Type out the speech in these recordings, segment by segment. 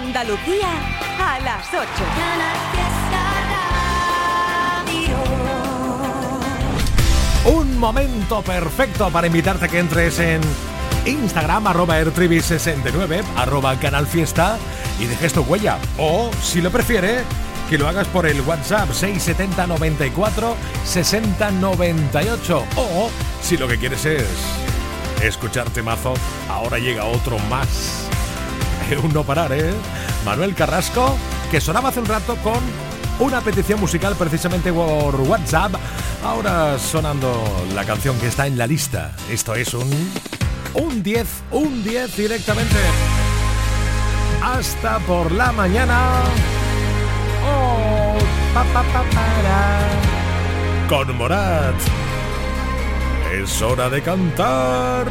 Andalucía a las 8. Un momento perfecto para invitarte a que entres en Instagram, arroba ertribi69, arroba canal fiesta y dejes tu huella. O, si lo prefiere, que lo hagas por el WhatsApp 670 94 60 98. O, si lo que quieres es escucharte mazo, ahora llega otro más. Un no parar, ¿eh? Manuel Carrasco, que sonaba hace un rato con una petición musical precisamente por WhatsApp. Ahora sonando la canción que está en la lista. Esto es un un 10, un 10 directamente. Hasta por la mañana. Oh. Con Morat. Es hora de cantar.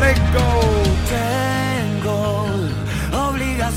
Let go.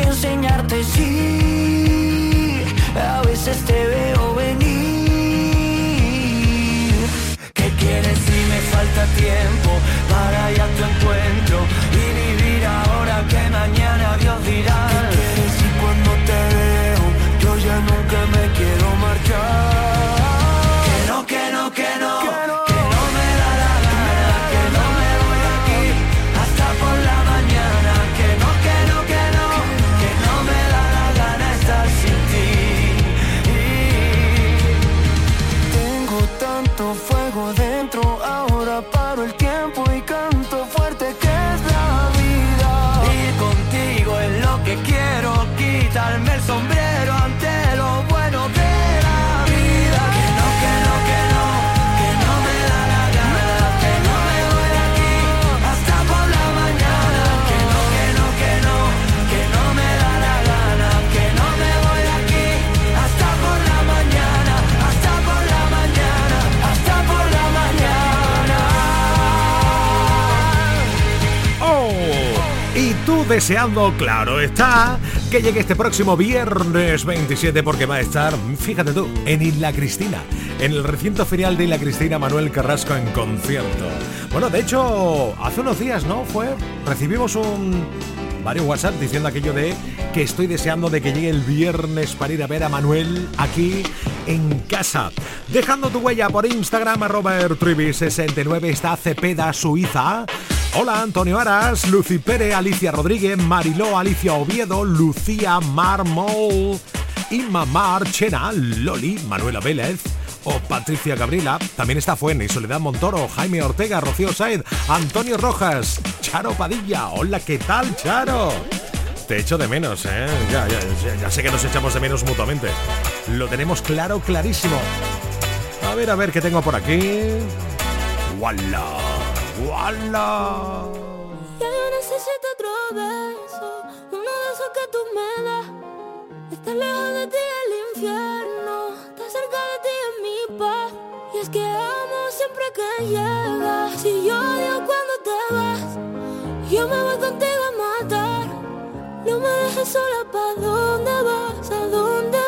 Que enseñarte. Sí, a veces te veo venir. ¿Qué quieres si me falta tiempo deseando, claro está, que llegue este próximo viernes 27 porque va a estar, fíjate tú, en Isla Cristina, en el recinto ferial de Isla Cristina Manuel Carrasco en concierto. Bueno, de hecho, hace unos días, ¿no? Fue, recibimos un varios WhatsApp diciendo aquello de que estoy deseando de que llegue el viernes para ir a ver a Manuel aquí en casa. Dejando tu huella por Instagram, arroba ertribi69, está Cepeda Suiza. Hola Antonio Aras, Lucy Pérez, Alicia Rodríguez, Mariló, Alicia Oviedo, Lucía Marmol, Inma Mar, Chena, Loli, Manuela Vélez o Patricia Gabriela. También está Fuene y Soledad Montoro, Jaime Ortega, Rocío Said, Antonio Rojas, Charo Padilla. Hola, ¿qué tal, Charo? Te echo de menos, ¿eh? Ya, ya, ya, ya sé que nos echamos de menos mutuamente. Lo tenemos claro, clarísimo. A ver, a ver qué tengo por aquí. ¡Wala! ¡Wala! Ya yo necesito otro beso, uno de esos que tú me das. Estar lejos de ti el infierno, estar cerca de ti es mi paz. Y es que amo siempre que llegas. Si yo odio cuando te vas, yo me voy contigo a matar. No me dejes sola, ¿pa' dónde vas? ¿A dónde vas?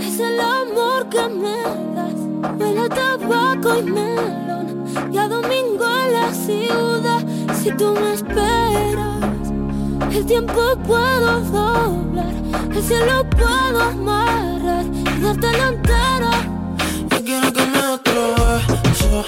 Es el amor que me das. Huele tabaco y melón, y a domingo en la ciudad. Si tú me esperas el tiempo puedo doblar, el cielo puedo amarrar y darte la entera. Yo quiero que me otro beso,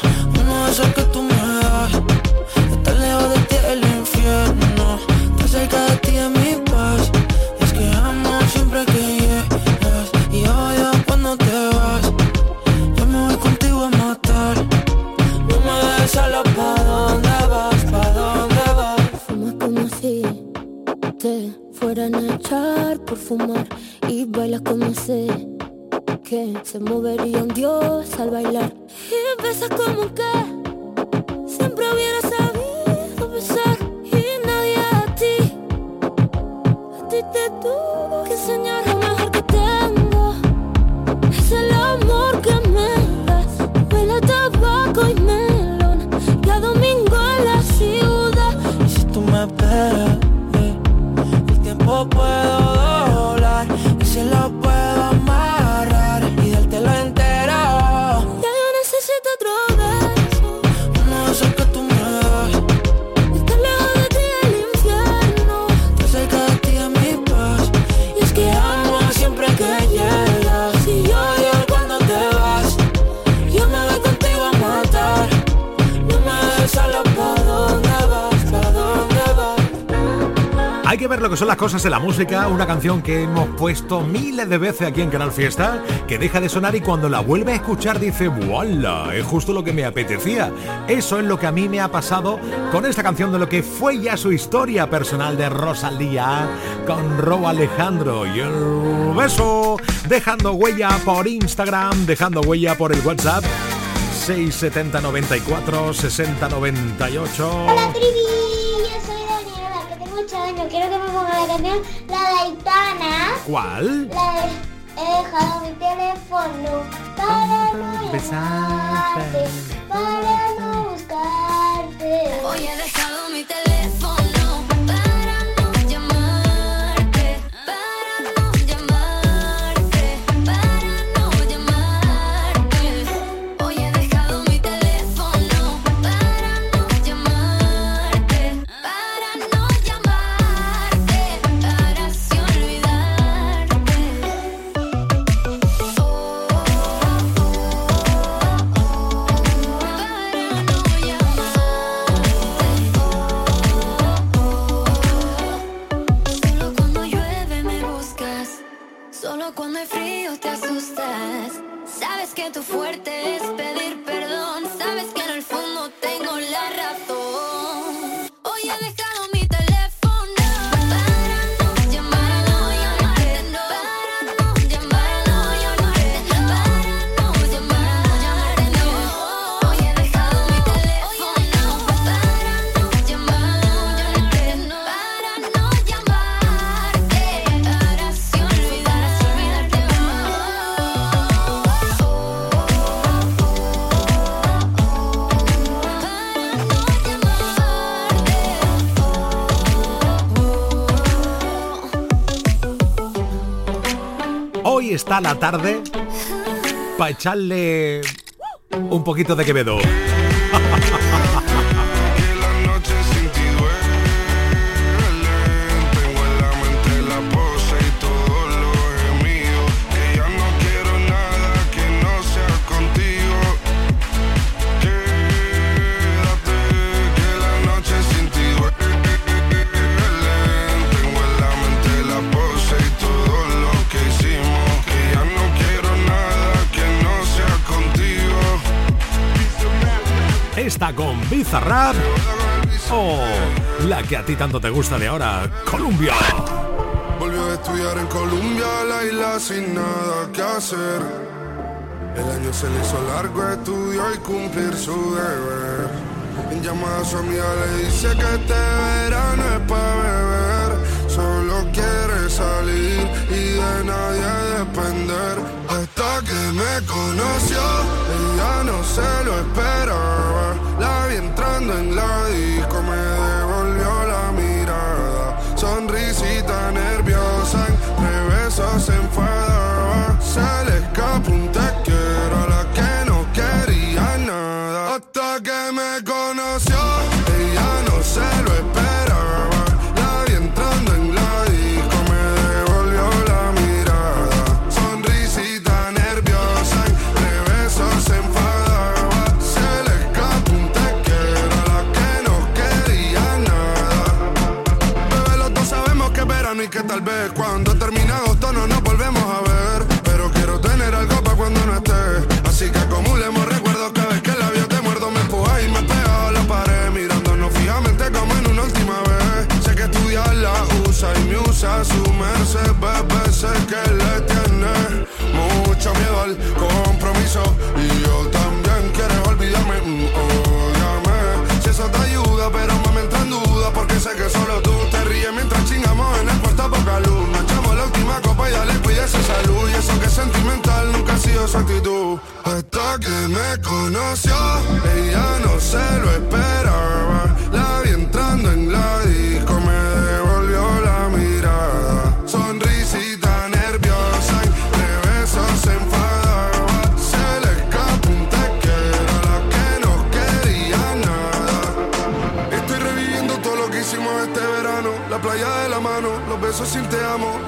de la música, una canción que hemos puesto miles de veces aquí en Canal Fiesta, que deja de sonar y cuando la vuelve a escuchar dice, ¡Voilà! Es justo lo que me apetecía. Eso es lo que a mí me ha pasado con esta canción de lo que fue ya su historia personal de Rosalía con Ro Alejandro y el beso, dejando huella por Instagram, dejando huella por el WhatsApp 670 94 60 98. Hola Trivi, que tengo 8 años. Quiero que me ponga la canción La Daitana. ¿Cuál? La de He dejado mi teléfono para no besarte. para no buscarte. Hoy he dejado mi teléfono está la tarde para echarle un poquito de Quevedo. Con Bizarrap o la que a ti tanto te gusta de ahora, Colombia. Volvió a estudiar en Colombia, la isla sin nada que hacer. El año se le hizo largo, estudió y cumplir su deber. En llamada a su amiga le dice que este verano es para beber. Solo quiere salir y de nadie depender. Hasta que me conoció, ella no se lo esperaba. La vi entrando en la disco, me devolvió la mirada. Sonrisita nerviosa, entre besos se enfadaba. Se Que me conoció, ella no se lo esperaba. La vi entrando en la disco, me devolvió la mirada. Sonrisita nerviosa, entre besos se enfadaba. Se le escapó un te la que no quería nada. Estoy reviviendo todo lo que hicimos este verano. La playa de la mano, los besos sin te amo.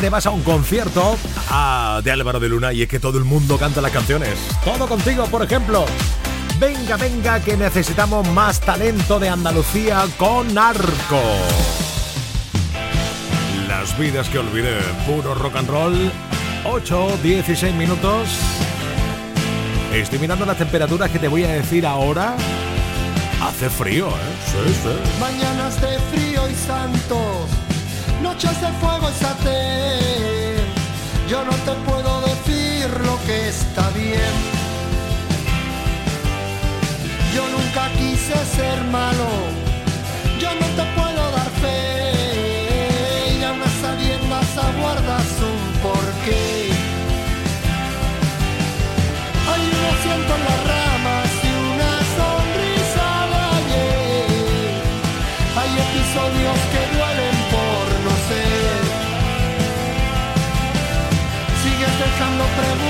Que te vas a un concierto ah, de Álvaro de Luna y es que todo el mundo canta las canciones. Todo contigo, por ejemplo. Venga, venga, que necesitamos más talento de Andalucía con Arco. Las vidas que olvidé, puro rock and roll. 8, 16 minutos. Estoy mirando las temperaturas que te voy a decir ahora. Hace frío, ¿eh? Sí, sí. Mañanas de frío y santos, noches de fuego y satén. Yo no te puedo decir lo que está bien. Yo nunca quise ser malo, yo no te puedo dar dejando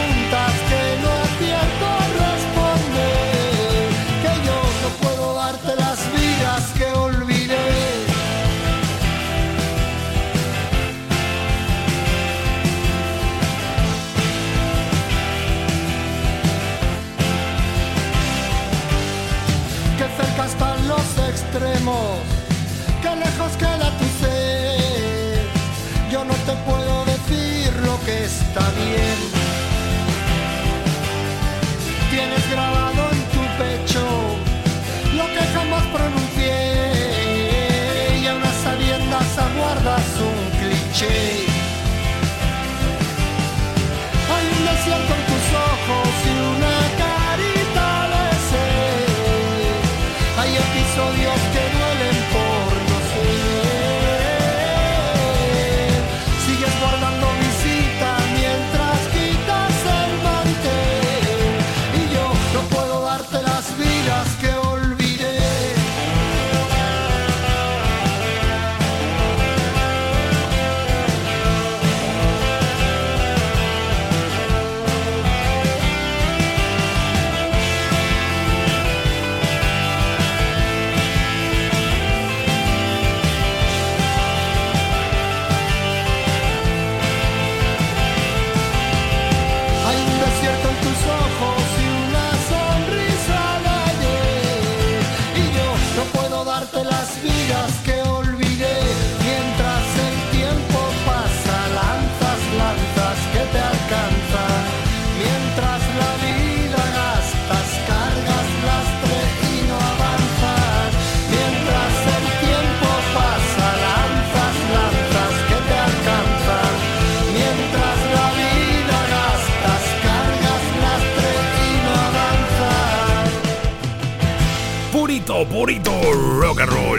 Purito, purito rock and roll.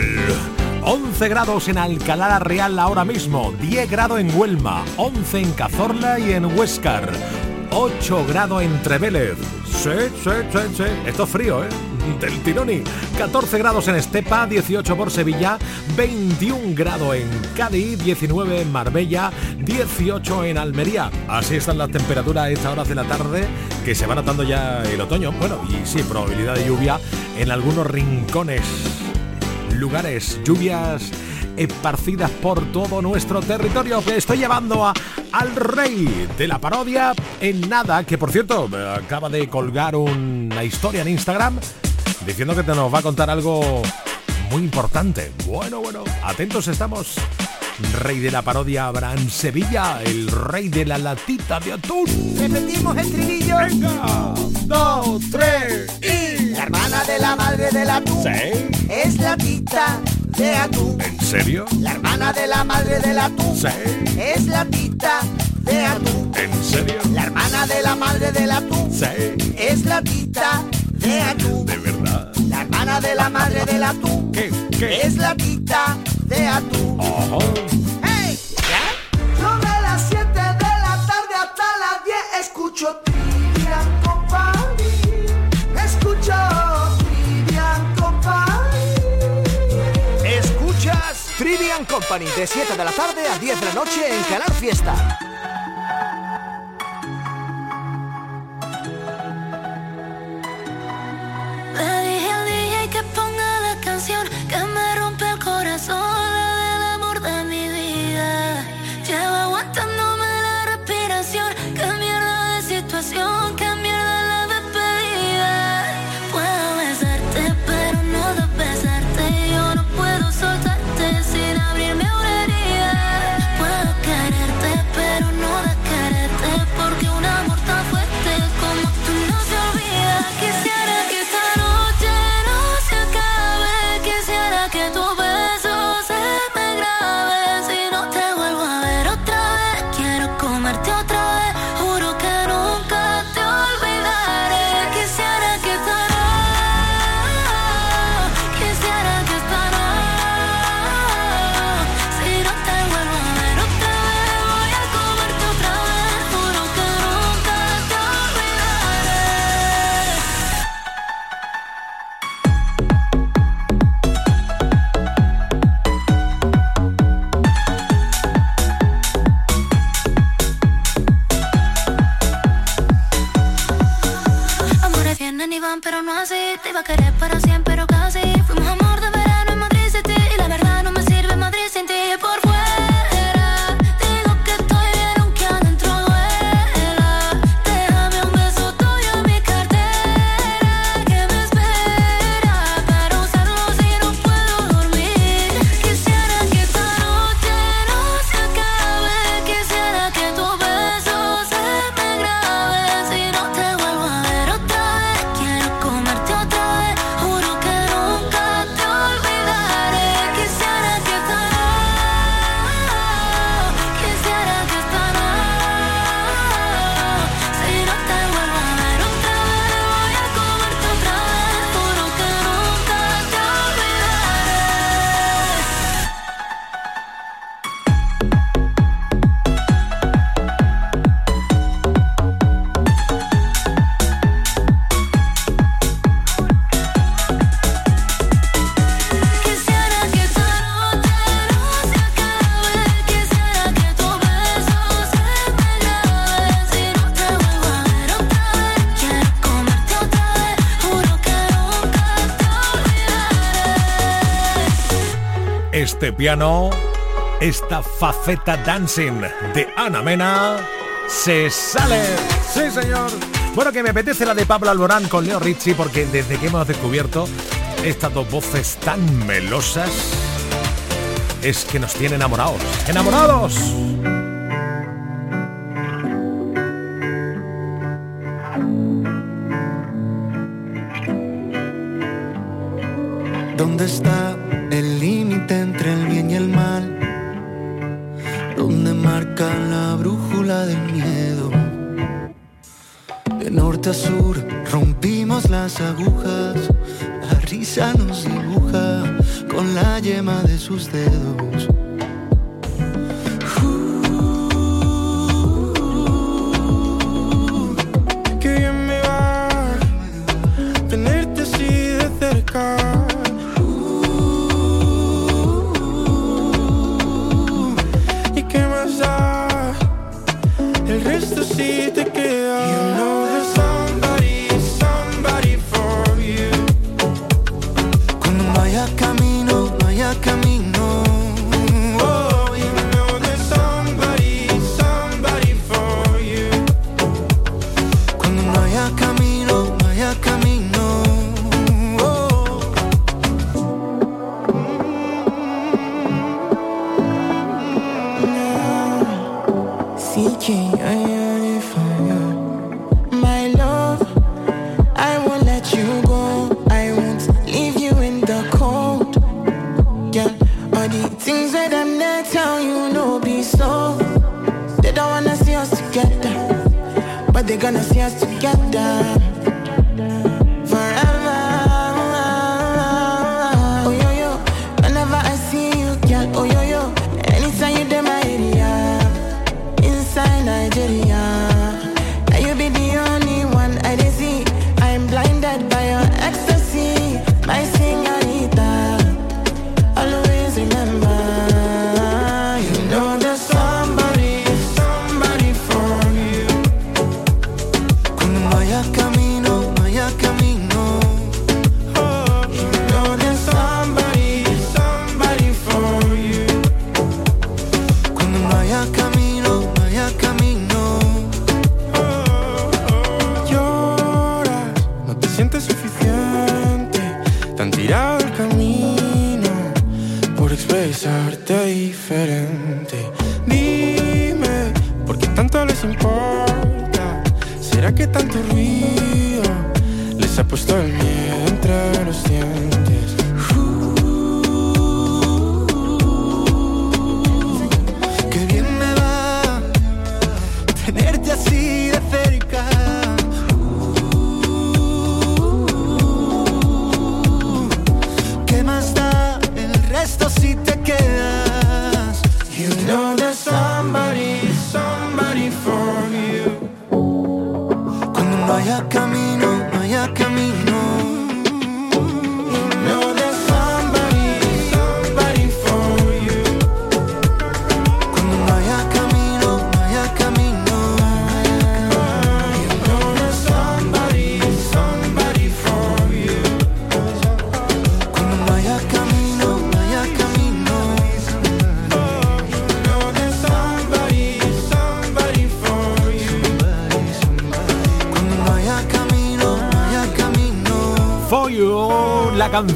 11 grados en Alcalá Real ahora mismo, 10 grados en Huelma, 11 en Cazorla y en Huescar, 8 grados en Trevélez. Sí, sí, sí, sí. Esto es frío, ¿eh? Del tironi. 14 grados en Estepa, 18 por Sevilla, 21 grados en Cádiz, 19 en Marbella, 18 en Almería. Así están las temperaturas a estas horas de la tarde, que se va notando ya el otoño. Bueno, y sí, probabilidad de lluvia en algunos rincones lugares, lluvias esparcidas por todo nuestro territorio que estoy llevando a, al rey de la parodia en nada, que por cierto acaba de colgar una historia en Instagram diciendo que te nos va a contar algo muy importante. Bueno, bueno, atentos estamos. Rey de la parodia Abraham Sevilla, el rey de la latita de atún. Repetimos el trinillo. Venga, dos, tres y... La hermana de la madre del atún ¿Sí? es la tita de atún. ¿En serio? La hermana de la madre del atún ¿Sí? es la tita de atún. ¿En serio? La hermana de la madre del atún ¿Sí? es la tita de atún. ¿De verdad? La hermana de la madre del atún ¿Qué? ¿Qué? es la tita de atún. Ojo. ¡Hey! Sobre las 7 de la tarde hasta las 10 escucho Trivian Company. Escucho Trivian Company. Escuchas Trivian Company de 7 de la tarde a 10 de la noche en Canal Fiesta. Canción que piano, esta faceta dancing de Ana Mena se sale. Sí, señor. Bueno, que me apetece la de Pablo Alborán con Leo Ricci porque desde que hemos descubierto estas dos voces tan melosas es que nos tiene enamorados. ¡Enamorados! ¿Dónde está? las agujas.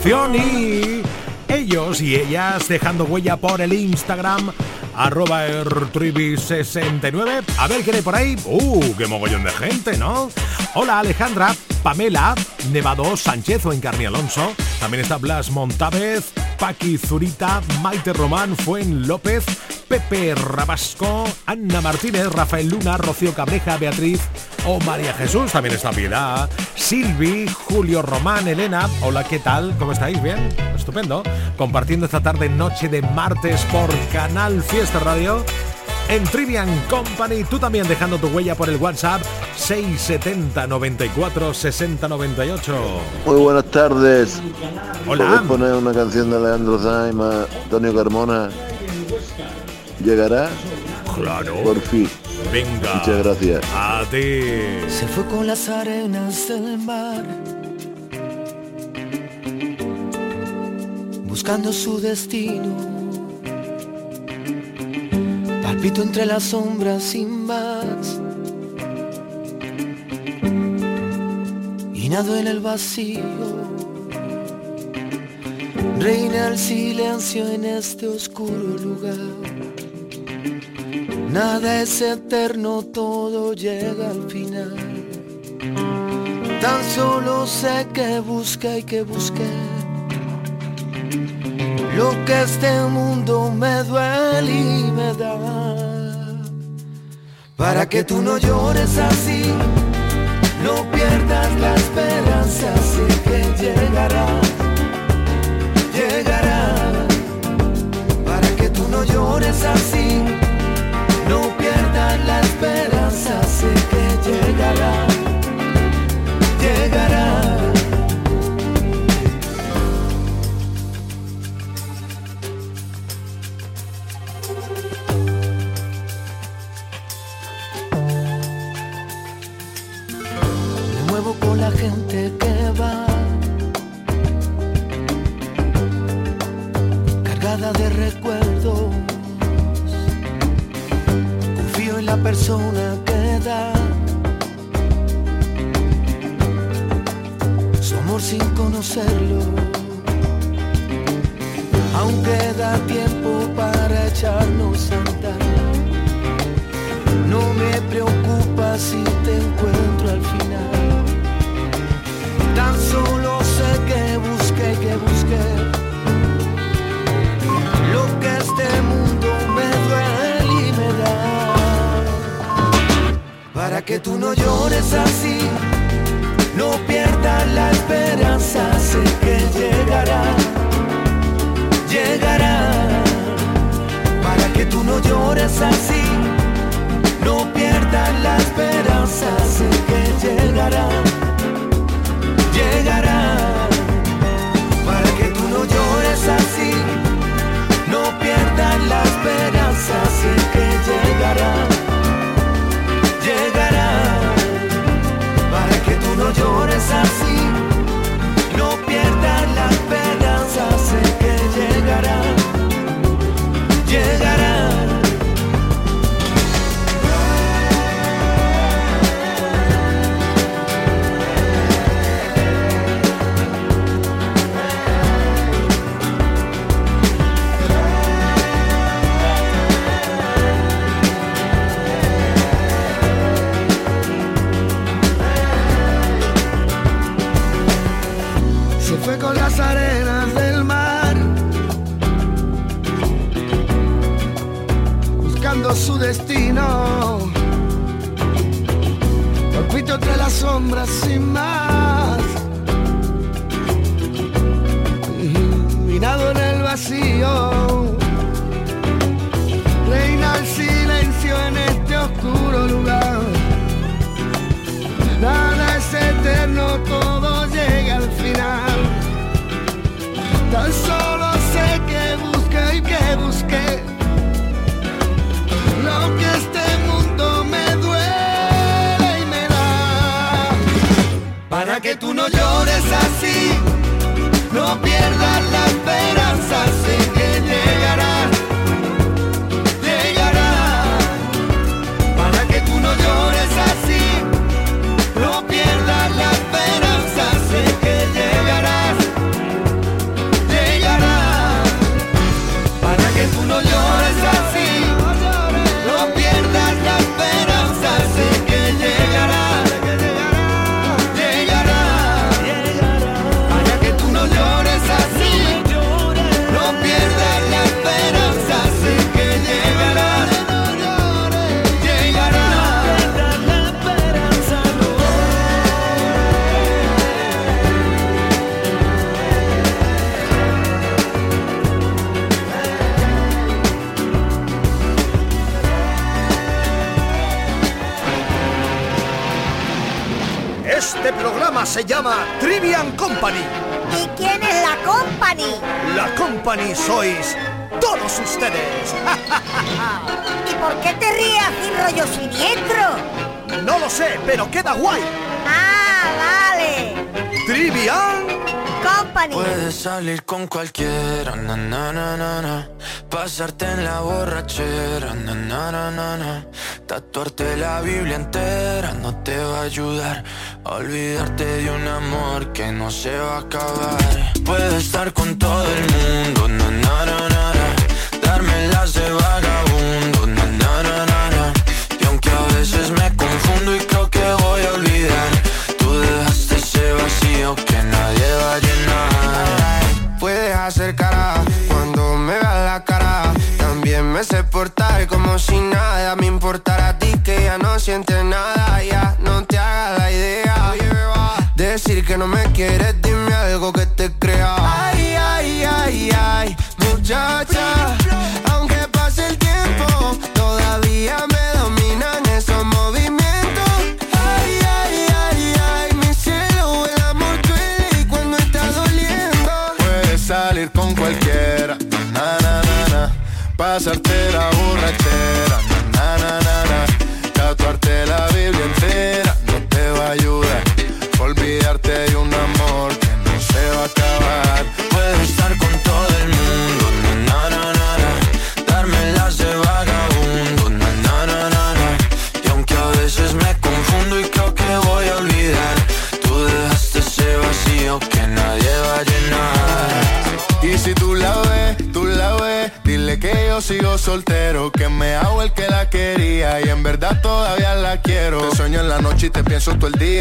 Y ellos y ellas dejando huella por el Instagram arroba ertribi69. A ver qué hay por ahí. ¡Uh, qué mogollón de gente, ¿no? Hola Alejandra, Pamela, Nevado, Sánchez o Encarni Alonso. También está Blas Montávez, Paqui Zurita, Maite Román, Fuen López, Pepe Rabasco, Ana Martínez, Rafael Luna, Rocío Cabreja, Beatriz o María Jesús. También está Piedad, Silvi, Julio Román, Elena. Hola, ¿qué tal? ¿Cómo estáis? ¿Bien? Estupendo. Compartiendo esta tarde, noche de martes por Canal Fiesta Radio en Trivian Company. Tú también dejando tu huella por el WhatsApp 670 94 60 98. Muy buenas tardes. Hola. ¿Puedes poner una canción de Leandro Zaima, Antonio Carmona? ¿Llegará? Claro. Por fin. Venga. Muchas gracias. A ti. Se fue con las arenas del mar. Buscando su destino. Palpito entre las sombras sin más. Y nado en el vacío. Reina el silencio en este oscuro lugar. Nada es eterno, todo llega al final. Tan solo sé que busqué y que busqué. Lo que este mundo me duele y me da. Para que tú no llores así, no pierdas la esperanza, sé que llegará, llegará. Para que tú no llores así, la esperanza, sé que llegará, llegará. Me muevo con la gente que va cargada de recuerdos. Persona que da su amor sin conocerlo. Aunque da tiempo para echarnos a andar. No me preocupa si te encuentro al final. Tan solo sé que busqué, que busqué. Que tú no llores así, no pierdas la esperanza, sé que llegará, llegará. Para que tú no llores así, no pierdas la esperanza, sé que llegará, llegará. Para que tú no llores así, no pierdas la esperanza, sé que llegará. No llores así, no pierdas la esperanza, destino. Palpito entre las sombras sin más, mirado en el vacío. Reina el silencio en este oscuro lugar. Nada es eterno, todo llega al final. Tan solo Que tú no llores así, pasarte en la borrachera, na, na, na, na, tatuarte la Biblia entera no te va a ayudar a olvidarte de un amor que no se va a acabar. Puedes estar con todo el mundo, na, na, na. No me quieres,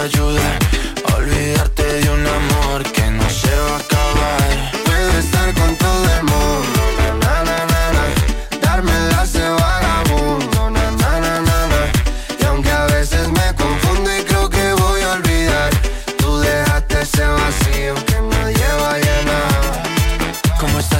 no te va a ayudar a olvidarte de un amor que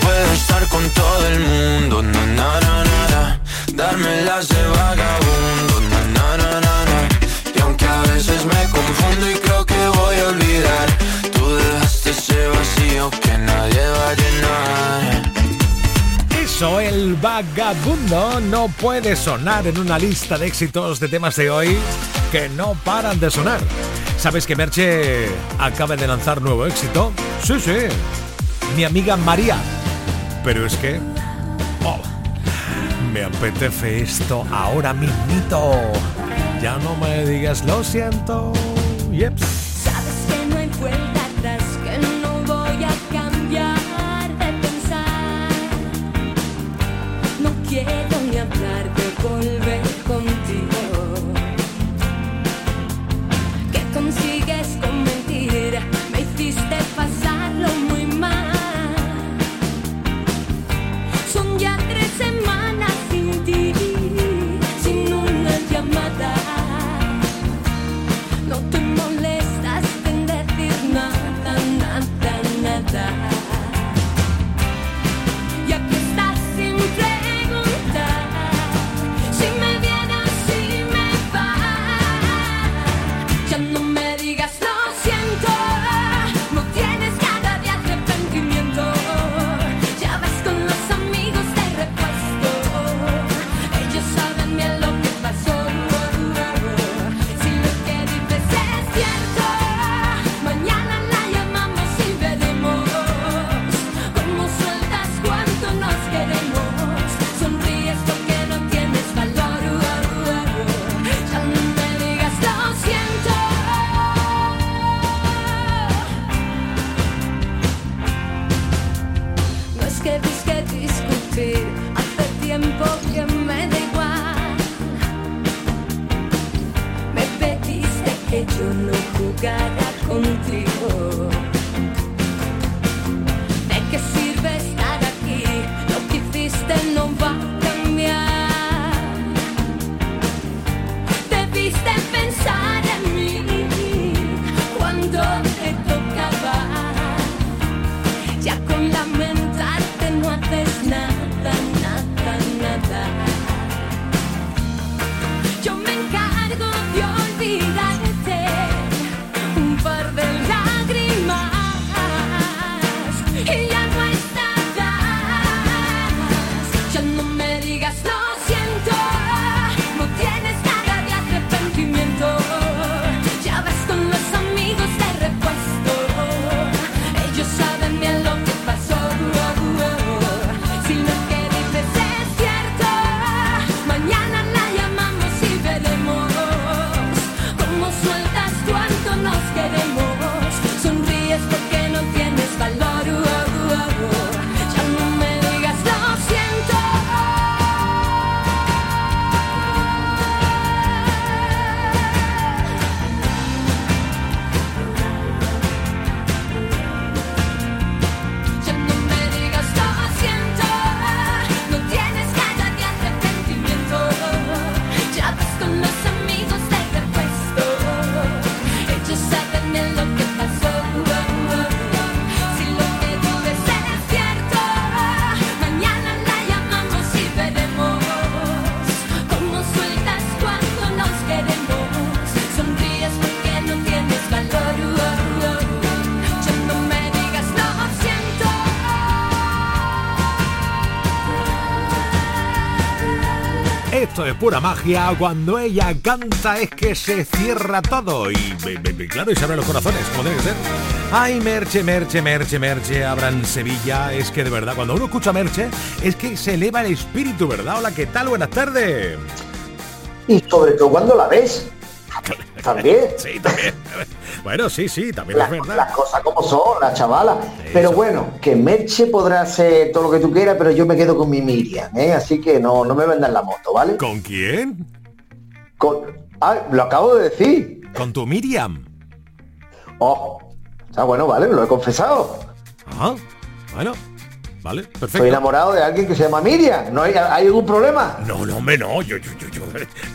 Puedo estar con todo el mundo, na na na na, na. darme las de vagabundo, na na na na na. Y aunque a veces me confundo y creo que voy a olvidar, tú dejaste ese vacío que nadie va a llenar. Eso, el vagabundo no puede sonar en una lista de éxitos de temas de hoy que no paran de sonar. ¿Sabes que Merche acaba de lanzar nuevo éxito? Sí, sí. Mi amiga María. Pero es que... oh, me apetece esto ahora mismito. Ya no me digas lo siento. Yep. Pura magia. Cuando ella canta es que se cierra todo. Y, claro, y se abren los corazones, como que ser. Ay, Merche, Merche, Merche, Merche, abran Sevilla. Es que de verdad, cuando uno escucha Merche, es que se eleva el espíritu, ¿verdad? Hola, ¿qué tal? Buenas tardes. Y sobre todo cuando la ves. También. Sí, también. Bueno, sí, sí, también La- es verdad. las cosas como son, la chavala. Pero bueno, que Merche podrá hacer todo lo que tú quieras, pero yo me quedo con mi Miriam, ¿eh? Así que no, no me vendan la moto, ¿vale? ¿Con quién? Con. Ah, lo acabo de decir. Con tu Miriam. Oh. Está bueno, vale, lo he confesado. Ajá. Bueno, vale, perfecto. Soy enamorado de alguien que se llama Miriam. ¿No hay, hay algún problema? No, no, hombre, no. Yo, yo, yo, yo.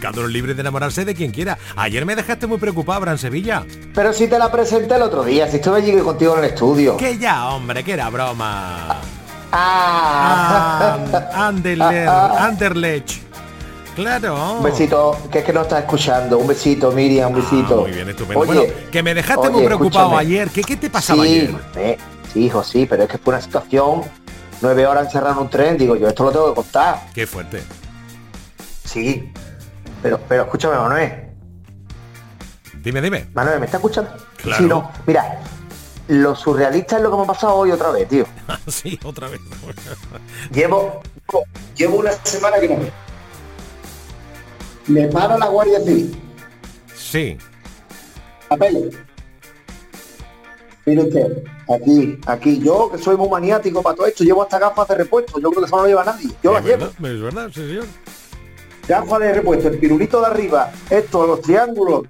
Cada uno es libre de enamorarse de quien quiera. Ayer me dejaste muy preocupado, Bran Sevilla. Pero si te la presenté el otro día, si estuve allí contigo en el estudio. Que ya, hombre, que era broma. Ah. Ah, ah. Anderlecht. Claro. Un besito, que es que no estás escuchando. Un besito, Miriam, un besito. Ah, muy bien, estupendo. Oye, bueno, que me dejaste muy oye, preocupado escúchame. ayer. ¿Qué, ¿Qué te pasaba sí, ayer? eh, sí, hijo, sí, pero es que fue una situación, nueve horas encerrado en un tren, digo yo, esto lo tengo que contar. Qué fuerte. Sí, pero, pero escúchame, Manuel. Dime, dime. Manuel, ¿me está escuchando? Claro. Sí, no, mira, lo surrealista es lo que me ha pasado hoy otra vez, tío. sí, otra vez. Llevo, llevo una semana que no me. Me para la Guardia Civil. Sí. Papeles. Mire usted, aquí, aquí, yo que soy muy maniático para todo esto, llevo hasta gafas de repuesto, yo creo que eso no lo lleva nadie. Yo las llevo. es verdad, sí, señor. Gafas de repuesto, el pirulito de arriba, esto, los triángulos,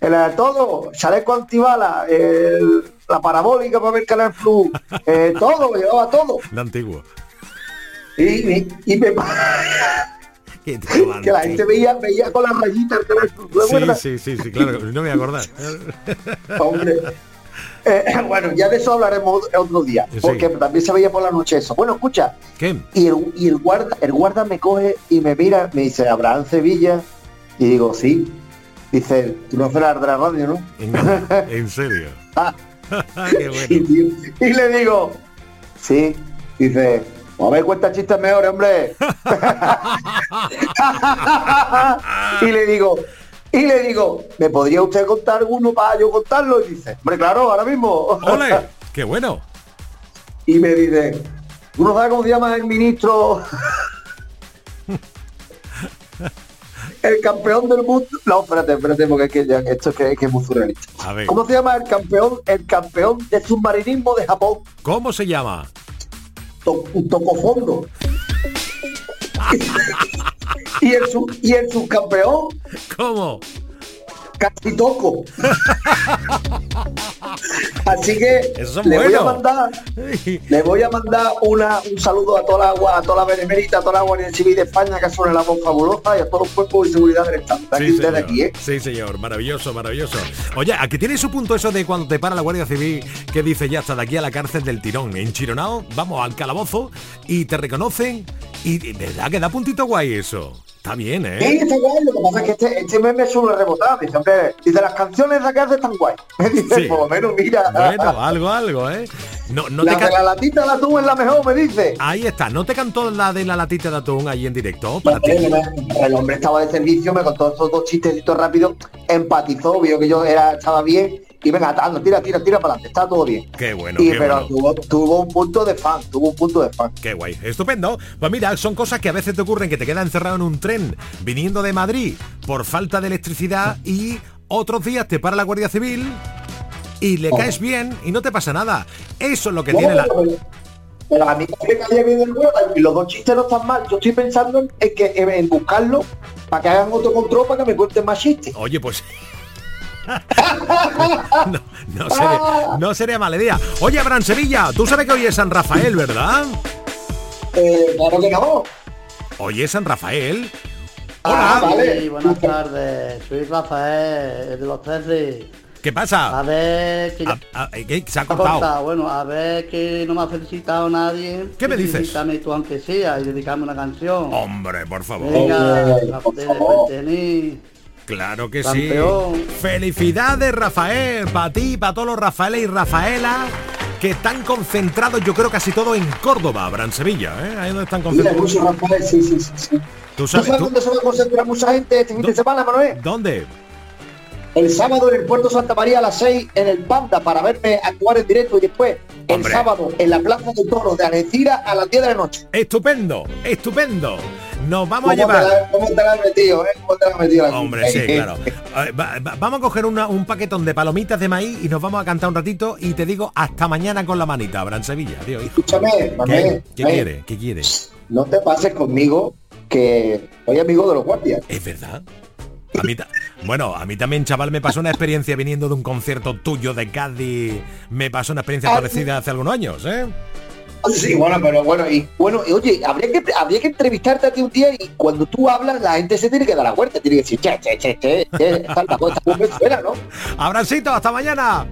el, eh, todo, chaleco antibala, el- la parabólica para ver Canal Plus, eh, todo, lo llevaba todo. De antiguo. Y, y, y me Que que la gente veía, veía con las rayitas el Canal Plus, ¿te Sí, sí, sí, sí, claro. No me voy a acordar. Hombre. Eh, bueno, ya de eso hablaremos otro día, Sí. porque también se veía por la noche eso. Bueno, escucha, ¿Qué? y el, y el guarda, el guarda me coge y me mira, me dice, Abraham Sevilla, y digo, sí. Dice, tú no la de la radio, ¿no? En serio. Ah, Qué bueno. y, y le digo, sí. Dice, a ver cuántas chistes mejores, hombre. y le digo, y le digo, ¿me podría usted contar alguno para yo contarlo? Y dice, hombre, claro, ahora mismo. ¡Ole! ¡Qué bueno! y me dice, ¿tú no sabes cómo se llama el ministro? el campeón del mundo. No, espérate, espérate, porque es que ya- esto es que, que es muy surrealista. A ver. ¿Cómo se llama el campeón, el campeón de submarinismo de Japón? ¿Cómo se llama? To- Tocofondo. y el sub- y el subcampeón, ¿Cómo? casi toco. Así que le voy a mandar, le voy a mandar una, un saludo a toda la agua, a toda la benemérita, a toda la Guardia Civil de España, que son la voz fabulosa, y a todos los cuerpos de seguridad del Estado. Sí, señor. aquí, ¿eh? Sí, señor. Maravilloso, maravilloso. Oye, aquí tiene su punto eso de cuando te para la Guardia Civil que dice ya hasta de aquí a la cárcel del tirón. En Chironao, vamos al calabozo y te reconocen y de verdad que da puntito guay eso. Está bien, Sí, ¿eh? está guay, lo que pasa es que este, este mes me suele rebotar, dice, hombre, dice, las canciones de acá están guay. Dice, Sí. por lo menos, mira. Bueno, algo, algo, ¿eh? No, no la te de la latita de atún es la mejor, me dice. Ahí está, ¿no te cantó la de la latita de atún ahí en directo? Para ti. El hombre estaba de servicio, me contó estos dos chistecitos rápidos, empatizó, vio que yo era, estaba bien, y venga, anda, tira, tira, tira para adelante, está todo bien. Qué bueno, y qué pero bueno. tuvo, tuvo un punto de fan, tuvo un punto de fan. Qué guay, estupendo. Pues mira, son cosas que a veces te ocurren que te quedas encerrado en un tren viniendo de Madrid por falta de electricidad y otros días te para la Guardia Civil y le caes bien y no te pasa nada. Eso es lo que No, tiene la... pero- a mí me caía bien el huevo y los dos chistes no están mal. Yo estoy pensando en, que en buscarlo para que hagan otro control para que me cuenten más chistes. Oye, pues... no, no sería, no sería mala idea. Oye, Abraham Sevilla, tú sabes que hoy es San Rafael, ¿verdad? Eh, claro que no. Hoy es San Rafael. Ah, Hola. vale. Sí, buenas tardes. Soy Rafael, el de los 13. ¿Qué pasa? A ver que A- a- ¿qué? se ha cortado. Bueno, a ver que no me ha felicitado nadie. ¿Qué me dices? Felicítame tú aunque sea y dedicarme una canción. Hombre, por favor. Venga, Rafael de Fuentení. Claro que Campeón. sí. Felicidades, Rafael, para ti, para todos los Rafaeles y Rafaela que están concentrados, yo creo casi todo en Córdoba, Abraham Sevilla, ¿eh? Ahí donde están concentrados. mucho Rafael, sí, sí, sí, sí. ¿Tú ¿Tú sabes, sabes tú- dónde se va a concentrar mucha gente este fin de semana, Manuel? ¿Dónde? El sábado en el Puerto Santa María a las 6 en el Panda para verme actuar en directo y después el Hombre. sábado en la Plaza de Toros de Algeciras a las 10 de la noche. Estupendo, estupendo. Nos vamos a ¿Cómo te llevar. la- ¿Cómo te la has metido, eh? ¿Cómo te la has metido? la- Hombre, sí, claro. Eh, va- va- vamos a coger una- un paquetón de palomitas de maíz y nos vamos a cantar un ratito y te digo hasta mañana con la manita, Abraham Sevilla. Adiós, hijo. Escúchame, ¿Qué, Manuel, ¿Qué Manuel, quiere? ¿Qué quiere? No te pases conmigo que soy amigo de los guardias. Es verdad. A mí bueno, a mí también, chaval, me pasó una experiencia viniendo de un concierto tuyo de Cádiz. Me pasó una experiencia Ah, parecida hace algunos años, ¿eh? Sí, bueno, pero bueno, y bueno, oye, habría que, habría que entrevistarte a ti un día y cuando tú hablas la gente se tiene que dar la vuelta, tiene que decir, che, che, che, che, che, pues, esta voz me suena, ¿no? Abrancito, hasta mañana.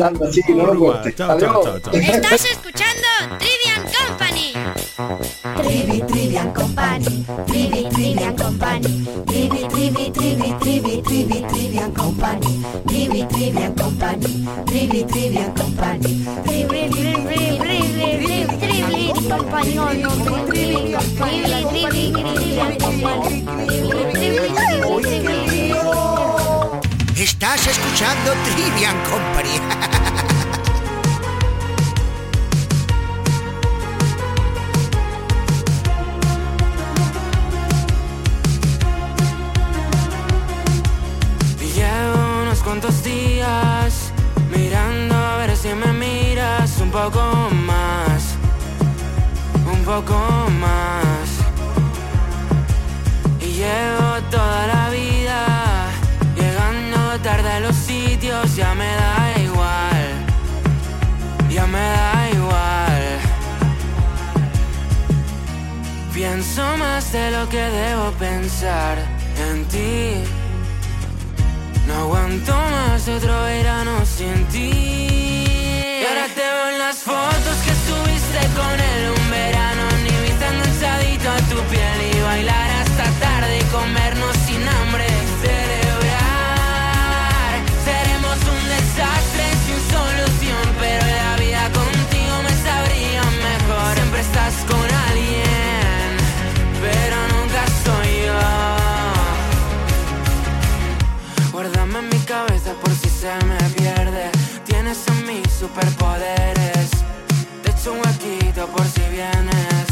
Anda, sí, no lo Urba, cortes. chao, chao, chao, chao. Estás escuchando Trivian Company. Trivi, Trivian Company. Trivi, Trivian Company. Trivi, Trivi, Trivi, Trivi, Trivi, Trivian Company. Trivi, Trivian Company. Trivi, Trivian Company. Trivi, Trivi, Trivi, Trivi, Trivi, Company. Trivi, Trivi, Trivi, Trivian Company. Trivi, Trivi, Trivi, Trivi. Estás escuchando Trivian Company. Llevo unos cuantos días mirando a ver si me miras un poco más, un poco más. De lo que debo pensar en ti. No aguanto más otro verano sin ti. Y ahora te veo en las fotos que subiste con él un verano. Ni viste enganchadito a tu piel y bailar hasta tarde y comernos sin hambre. Celebrar. Seremos un desastre sin solución. Pero la vida contigo me sabría mejor. Siempre estás con por si se me pierde. Tienes en mí superpoderes. Te echo un huequito por si vienes.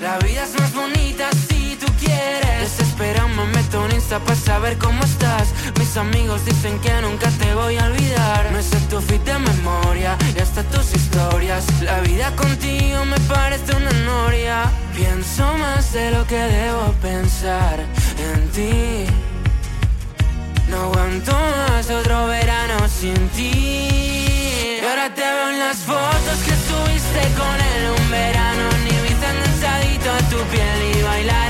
La vida es más bonita si tú quieres. Desesperado me meto en Insta para saber cómo estás. Mis amigos dicen que nunca te voy a olvidar. Me sé tu fit de memoria y hasta tus historias. La vida contigo me parece una noria. Pienso más de lo que debo pensar en ti. No aguanto más otro verano sin ti. Y ahora te veo en las fotos que subiste con él un verano en Ibiza enganchadito a tu piel y bailar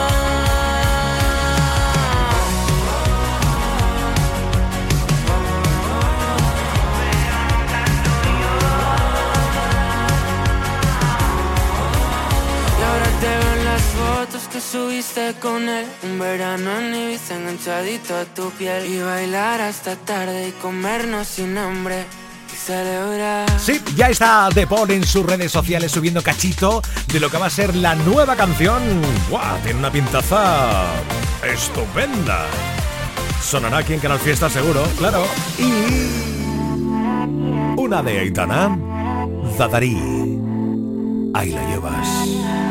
fotos Sí, ya está De Paul en sus redes sociales subiendo cachito de lo que va a ser la nueva canción. Tiene una pintaza estupenda. Sonará aquí en Canal Fiesta seguro, claro. Y una de Aitana, Zadarí. Ahí la llevas.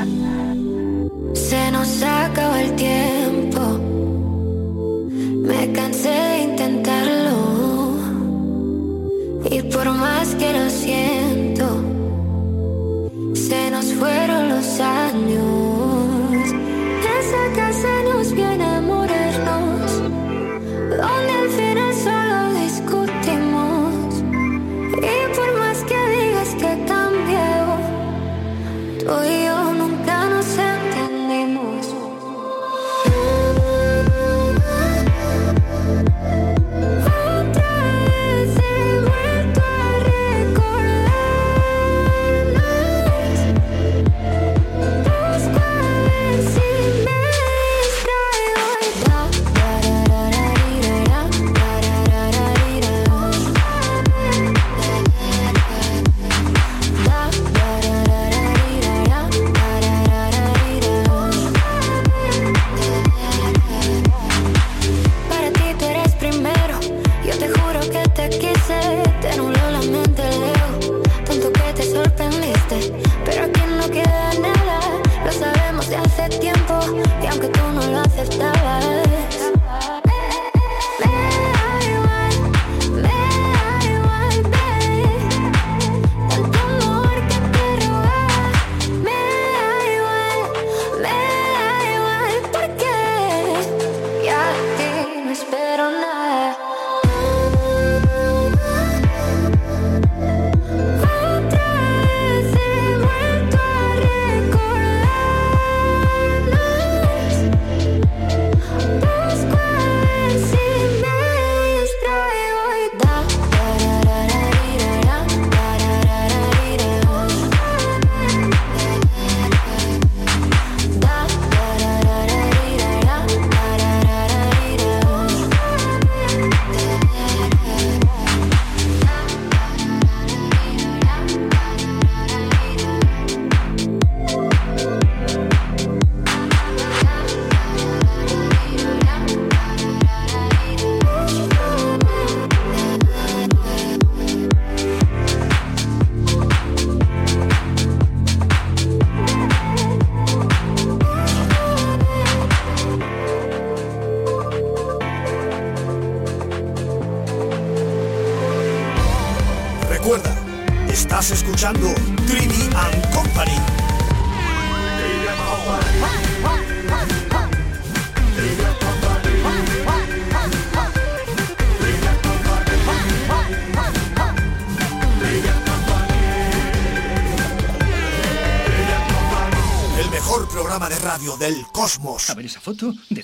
Se nos acabó el tiempo. Me cansé de intentarlo. Y por más que lo siento, se nos fueron los años. Escuchando and Company. El mejor programa de radio del cosmos. A ver esa foto, decid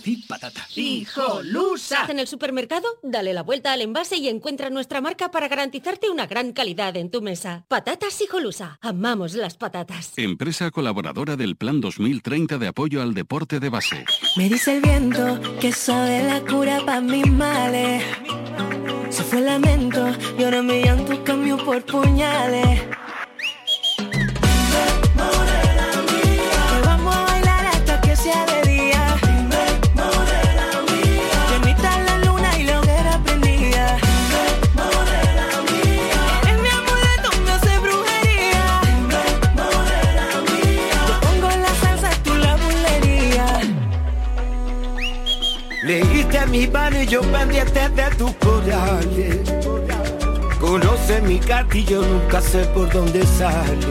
patata. ¡Hijolusa! En el supermercado, dale la vuelta al envase y encuentra nuestra marca para garantizarte una gran calidad en tu mesa. Patatas Hijolusa. Amamos las patatas. Empresa colaboradora del Plan 2030 de apoyo al deporte de base. Me dice el viento que sabe la cura para mis males. Se fue el lamento y ahora mi llanto cambió por puñales. Yo pendiente de tus corales. Conoce mi gatillo, nunca sé por dónde sale.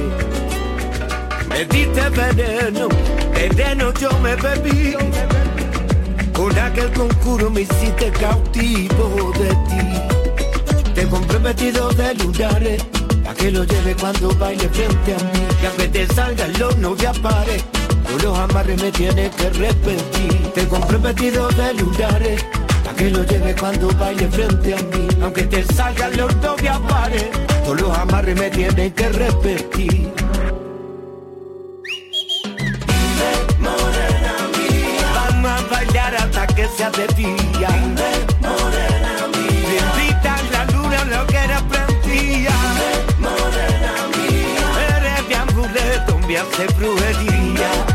Me diste veneno, veneno yo me bebí. Con aquel concurso me hiciste cautivo de ti. Te compré vestido de lunares, pa' que lo lleve cuando baile frente a mí. Aunque te salga el horno ya pare, con los amarres me tienes que repetir. Te compré vestido de lunares, que lo lleve cuando baile frente a mí. Aunque te salga el horno ya pare, con los amarres me tienes que repetir. Vamos a bailar hasta que sea de día. morena mía. Bendita la luna, lo que era prendía. morena mía. Eres mi amuleto, me hace brujería.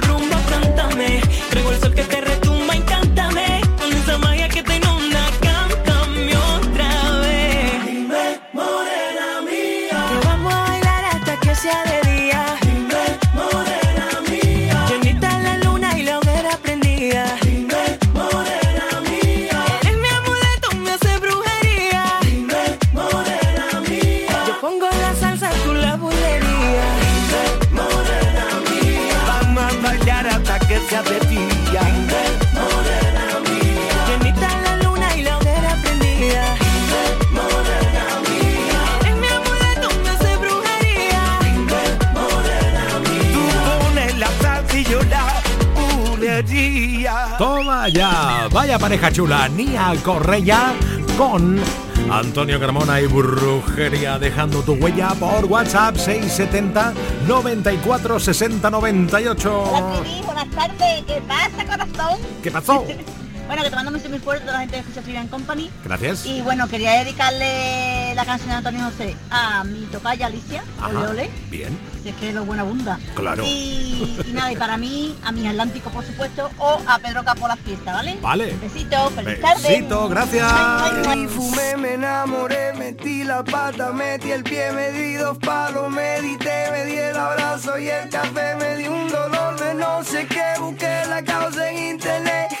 Toma ya, vaya pareja chula, Nia Correia con Antonio Carmona y Brujería, dejando tu huella por WhatsApp 670 94 60 98. Hola, Trini, buenas tardes. ¿Qué pasa, corazón? ¿Qué pasó? Bueno, que te mando un muy fuerte a toda la gente de Escucha Trivian Company. Gracias. Y bueno, quería dedicarle la canción de Antonio José a mi tocaya Alicia, Ajá, ole, ole, Bien, si es que lo buena abunda. Claro. Y, y nada, y para mí, a mi Atlántico, por supuesto, o a Pedro Capo la fiesta, ¿vale? Vale. Besito, feliz tarde. Besito, gracias. Y fumé, me enamoré, metí la pata, metí el pie, me di dos palos, medité, me di el abrazo y el café, me di un dolor de no sé qué, busqué la causa en internet.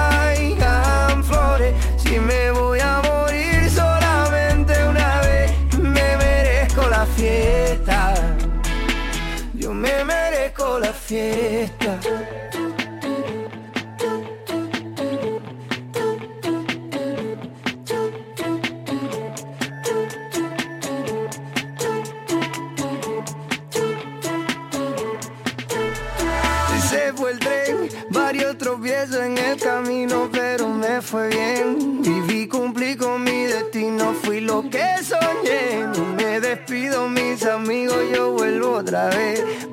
fiesta. Se fue el tren, varios tropiezos en el camino, pero me fue bien. Viví, cumplí con mi destino, fui lo que soñé. Me despido, mis amigos, yo vuelvo otra vez.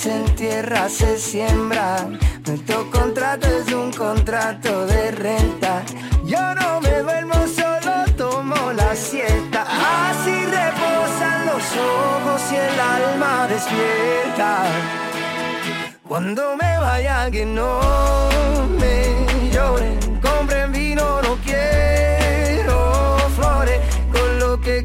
Se entierra, se siembra. Nuestro contrato es un contrato de renta. Yo no me duermo, solo tomo la siesta. Así reposan los ojos y el alma despierta. Cuando me vaya que no me lloren, compren vino, no quiero flores. Con lo que he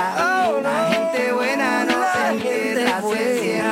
Entierra,